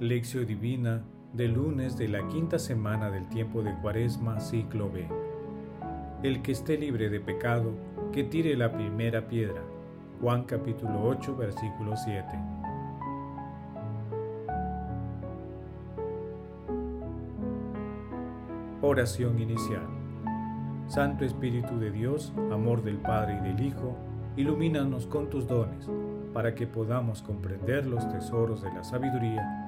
Lección Divina del lunes de la quinta semana del tiempo de Cuaresma, ciclo B. El que esté libre de pecado, que tire la primera piedra. Juan capítulo 8, versículo 7. Oración inicial. Santo Espíritu de Dios, amor del Padre y del Hijo, ilumínanos con tus dones, para que podamos comprender los tesoros de la sabiduría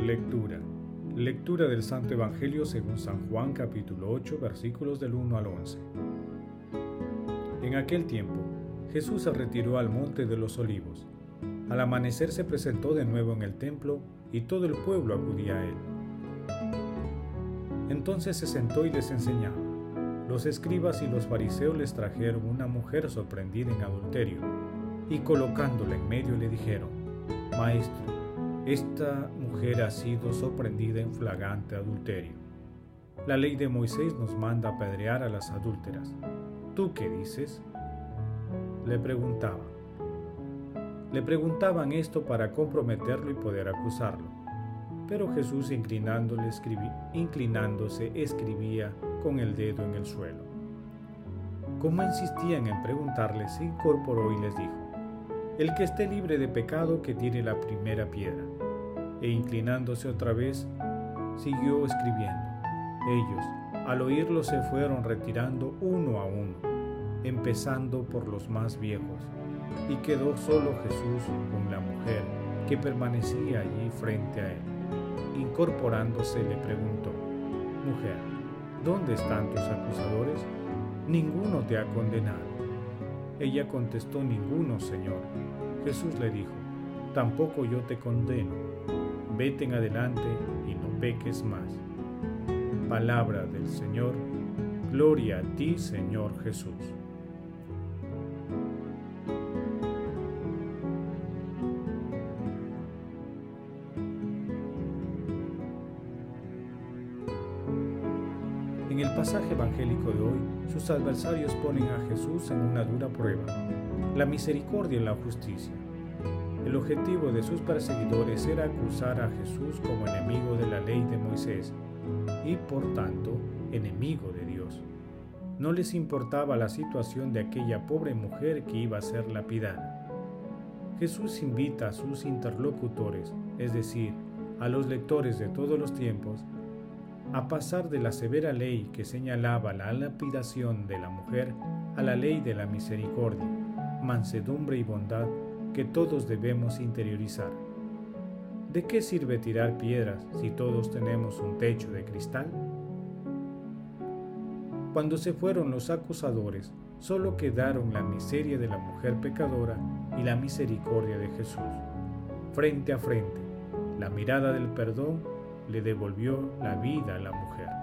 Lectura. Lectura del Santo Evangelio según San Juan capítulo 8 versículos del 1 al 11. En aquel tiempo, Jesús se retiró al monte de los olivos. Al amanecer se presentó de nuevo en el templo y todo el pueblo acudía a él. Entonces se sentó y les enseñaba. Los escribas y los fariseos les trajeron una mujer sorprendida en adulterio, y colocándola en medio le dijeron, Maestro, esta mujer ha sido sorprendida en flagrante adulterio. La ley de Moisés nos manda apedrear a las adúlteras. ¿Tú qué dices? Le preguntaban. Le preguntaban esto para comprometerlo y poder acusarlo. Pero Jesús inclinándose escribía con el dedo en el suelo. Como insistían en preguntarle, se incorporó y les dijo, el que esté libre de pecado que tire la primera piedra. E inclinándose otra vez, siguió escribiendo. Ellos, al oírlo, se fueron retirando uno a uno, empezando por los más viejos, y quedó solo Jesús con la mujer que permanecía allí frente a él. Incorporándose le preguntó, Mujer, ¿dónde están tus acusadores? Ninguno te ha condenado. Ella contestó, ninguno, Señor. Jesús le dijo, tampoco yo te condeno. Vete en adelante y no peques más. Palabra del Señor. Gloria a ti, Señor Jesús. En el pasaje evangélico de hoy, sus adversarios ponen a Jesús en una dura prueba, la misericordia y la justicia. El objetivo de sus perseguidores era acusar a Jesús como enemigo de la ley de Moisés y por tanto enemigo de Dios. No les importaba la situación de aquella pobre mujer que iba a ser lapidada. Jesús invita a sus interlocutores, es decir, a los lectores de todos los tiempos, a pasar de la severa ley que señalaba la lapidación de la mujer a la ley de la misericordia, mansedumbre y bondad que todos debemos interiorizar. ¿De qué sirve tirar piedras si todos tenemos un techo de cristal? Cuando se fueron los acusadores, solo quedaron la miseria de la mujer pecadora y la misericordia de Jesús. Frente a frente, la mirada del perdón le devolvió la vida a la mujer.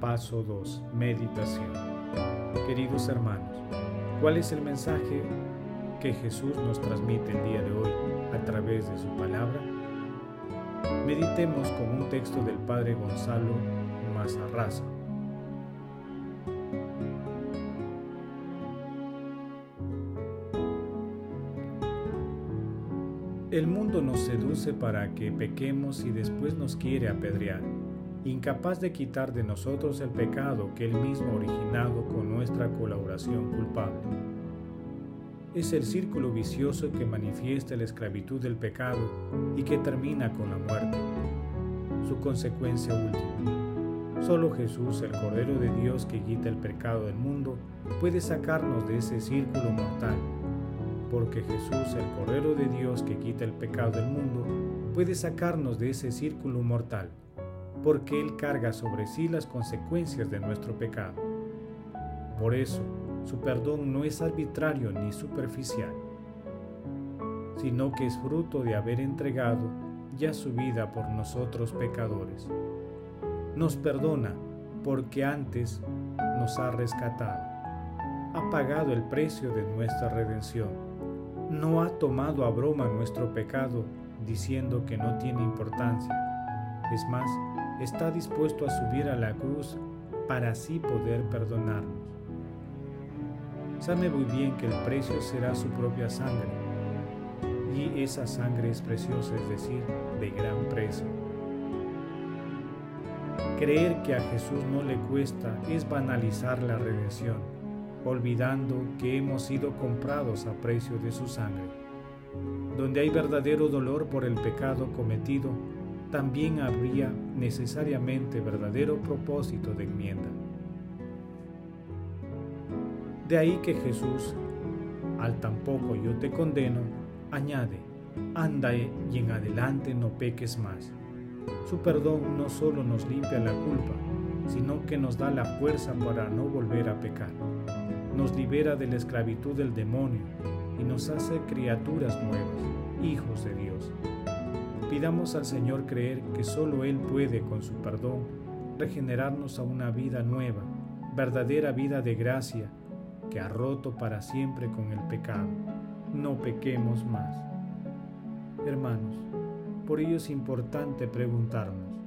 Paso 2. Meditación. Queridos hermanos, ¿Cuál es el mensaje que Jesús nos transmite el día de hoy a través de su palabra? Meditemos con un texto del Padre Gonzalo Mazarraza. El mundo nos seduce para que pequemos y después nos quiere apedrear incapaz de quitar de nosotros el pecado que Él mismo ha originado con nuestra colaboración culpable. Es el círculo vicioso que manifiesta la esclavitud del pecado y que termina con la muerte, su consecuencia última. Solo Jesús, el Cordero de Dios que quita el pecado del mundo, puede sacarnos de ese círculo mortal. Porque Jesús, el Cordero de Dios que quita el pecado del mundo, puede sacarnos de ese círculo mortal, porque Él carga sobre sí las consecuencias de nuestro pecado. Por eso, su perdón no es arbitrario ni superficial, sino que es fruto de haber entregado ya su vida por nosotros pecadores. Nos perdona porque antes nos ha rescatado. Ha pagado el precio de nuestra redención. No ha tomado a broma nuestro pecado diciendo que no tiene importancia. Es más, está dispuesto a subir a la cruz para así poder perdonarnos. Sabe muy bien que el precio será su propia sangre, y esa sangre es preciosa, es decir, de gran precio. Creer que a Jesús no le cuesta es banalizar la redención, olvidando que hemos sido comprados a precio de su sangre. Donde hay verdadero dolor por el pecado cometido, también habría necesariamente verdadero propósito de enmienda. De ahí que Jesús, al tampoco yo te condeno, añade, anda y en adelante no peques más. Su perdón no solo nos limpia la culpa, sino que nos da la fuerza para no volver a pecar. Nos libera de la esclavitud del demonio y nos hace criaturas nuevas, hijos de Dios. Pidamos al Señor creer que solo Él puede, con su perdón, regenerarnos a una vida nueva, verdadera vida de gracia, que ha roto para siempre con el pecado. No pequemos más. Hermanos, por ello es importante preguntarnos,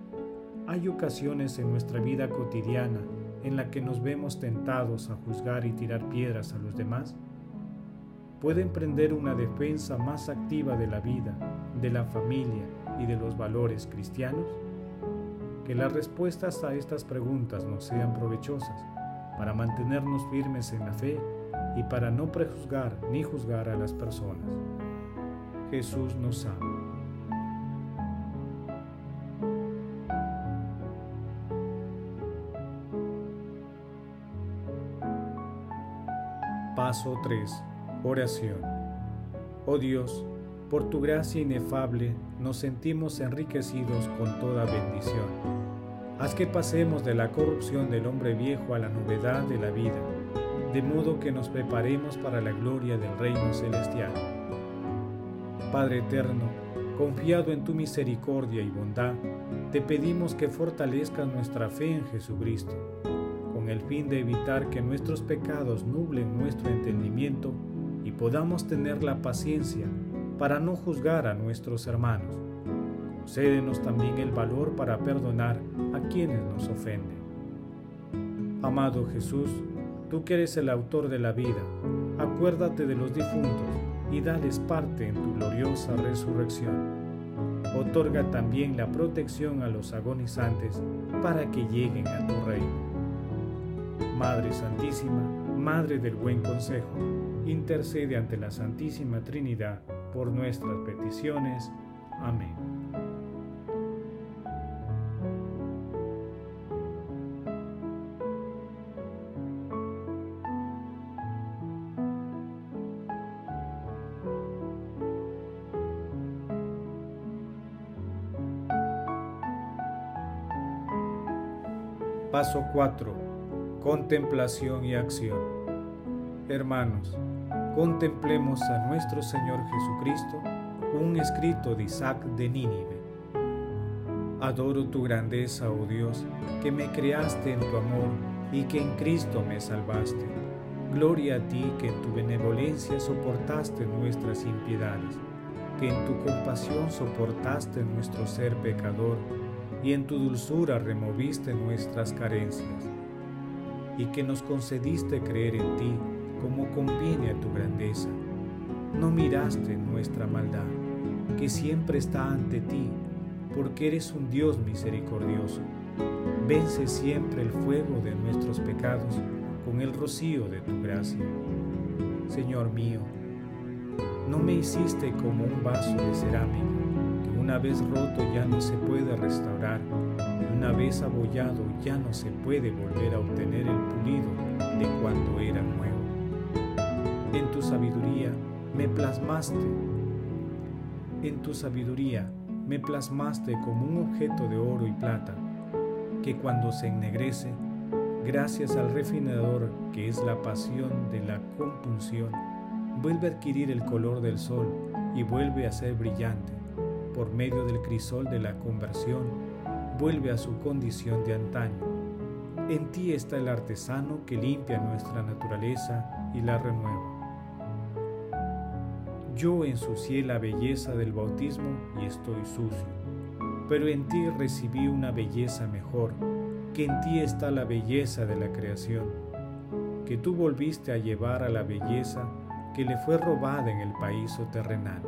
¿hay ocasiones en nuestra vida cotidiana en la que nos vemos tentados a juzgar y tirar piedras a los demás? ¿Puede emprender una defensa más activa de la vida, de la familia y de los valores cristianos? Que las respuestas a estas preguntas nos sean provechosas para mantenernos firmes en la fe y para no prejuzgar ni juzgar a las personas. Jesús nos ama. Paso 3. Oración. Oh Dios, por tu gracia inefable nos sentimos enriquecidos con toda bendición Haz que pasemos de la corrupción del hombre viejo a la novedad de la vida, de modo que nos preparemos para la gloria del reino celestial. Padre eterno, confiado en tu misericordia y bondad, te pedimos que fortalezcas nuestra fe en Jesucristo, con el fin de evitar que nuestros pecados nublen nuestro entendimiento y podamos tener la paciencia para no juzgar a nuestros hermanos Cédenos también el valor para perdonar a quienes nos ofenden. Amado Jesús, tú que eres el autor de la vida, acuérdate de los difuntos y dales parte en tu gloriosa resurrección. Otorga también la protección a los agonizantes para que lleguen a tu reino. Madre Santísima, Madre del Buen Consejo, intercede ante la Santísima Trinidad por nuestras peticiones. Amén. Paso 4. Contemplación y acción. Hermanos, contemplemos a nuestro Señor Jesucristo, un escrito de Isaac de Nínive. Adoro tu grandeza, oh Dios, que me creaste en tu amor y que en Cristo me salvaste. Gloria a ti que en tu benevolencia soportaste nuestras impiedades, que en tu compasión soportaste nuestro ser pecador y en tu dulzura removiste nuestras carencias, y que nos concediste creer en ti como conviene a tu grandeza. No miraste nuestra maldad, que siempre está ante ti, porque eres un Dios misericordioso. Vence siempre el fuego de nuestros pecados con el rocío de tu gracia. Señor mío, no me hiciste como un vaso de cerámica una vez roto ya no se puede restaurar, y una vez abollado ya no se puede volver a obtener el pulido de cuando era nuevo. En tu sabiduría me plasmaste, en tu sabiduría me plasmaste como un objeto de oro y plata, que cuando se ennegrece, gracias al refinador que es la pasión de la compunción, vuelve a adquirir el color del sol y vuelve a ser brillante. Por medio del crisol de la conversión, vuelve a su condición de antaño. En ti está el artesano que limpia nuestra naturaleza y la renueva. Yo ensucié la belleza del bautismo y estoy sucio, pero en ti recibí una belleza mejor, que en ti está la belleza de la creación, que tú volviste a llevar a la belleza que le fue robada en el país terrenal.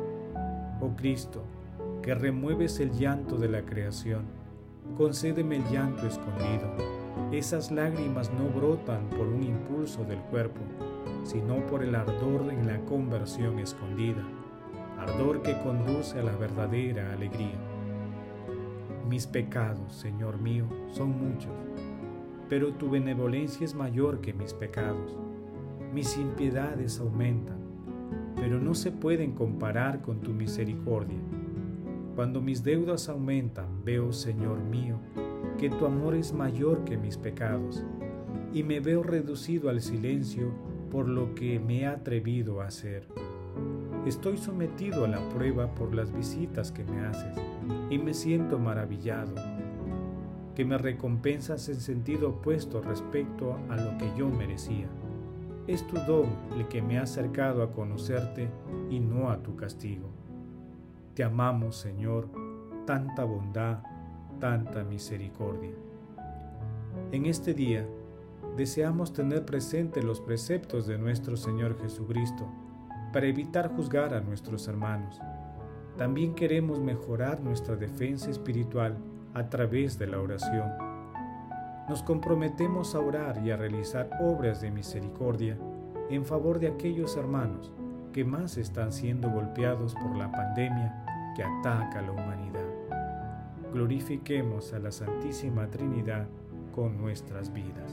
Oh Cristo, que remueves el llanto de la creación, concédeme el llanto escondido. Esas lágrimas no brotan por un impulso del cuerpo, sino por el ardor en la conversión escondida, ardor que conduce a la verdadera alegría. Mis pecados, Señor mío, son muchos, pero tu benevolencia es mayor que mis pecados. Mis impiedades aumentan, pero no se pueden comparar con tu misericordia. Cuando mis deudas aumentan, veo, Señor mío, que tu amor es mayor que mis pecados, y me veo reducido al silencio por lo que me he atrevido a hacer. Estoy sometido a la prueba por las visitas que me haces, y me siento maravillado, que me recompensas en sentido opuesto respecto a lo que yo merecía. Es tu don el que me ha acercado a conocerte y no a tu castigo. Te amamos, Señor, tanta bondad, tanta misericordia. En este día deseamos tener presentes los preceptos de nuestro Señor Jesucristo para evitar juzgar a nuestros hermanos. También queremos mejorar nuestra defensa espiritual a través de la oración. Nos comprometemos a orar y a realizar obras de misericordia en favor de aquellos hermanos que más están siendo golpeados por la pandemia que ataca a la humanidad. Glorifiquemos a la Santísima Trinidad con nuestras vidas.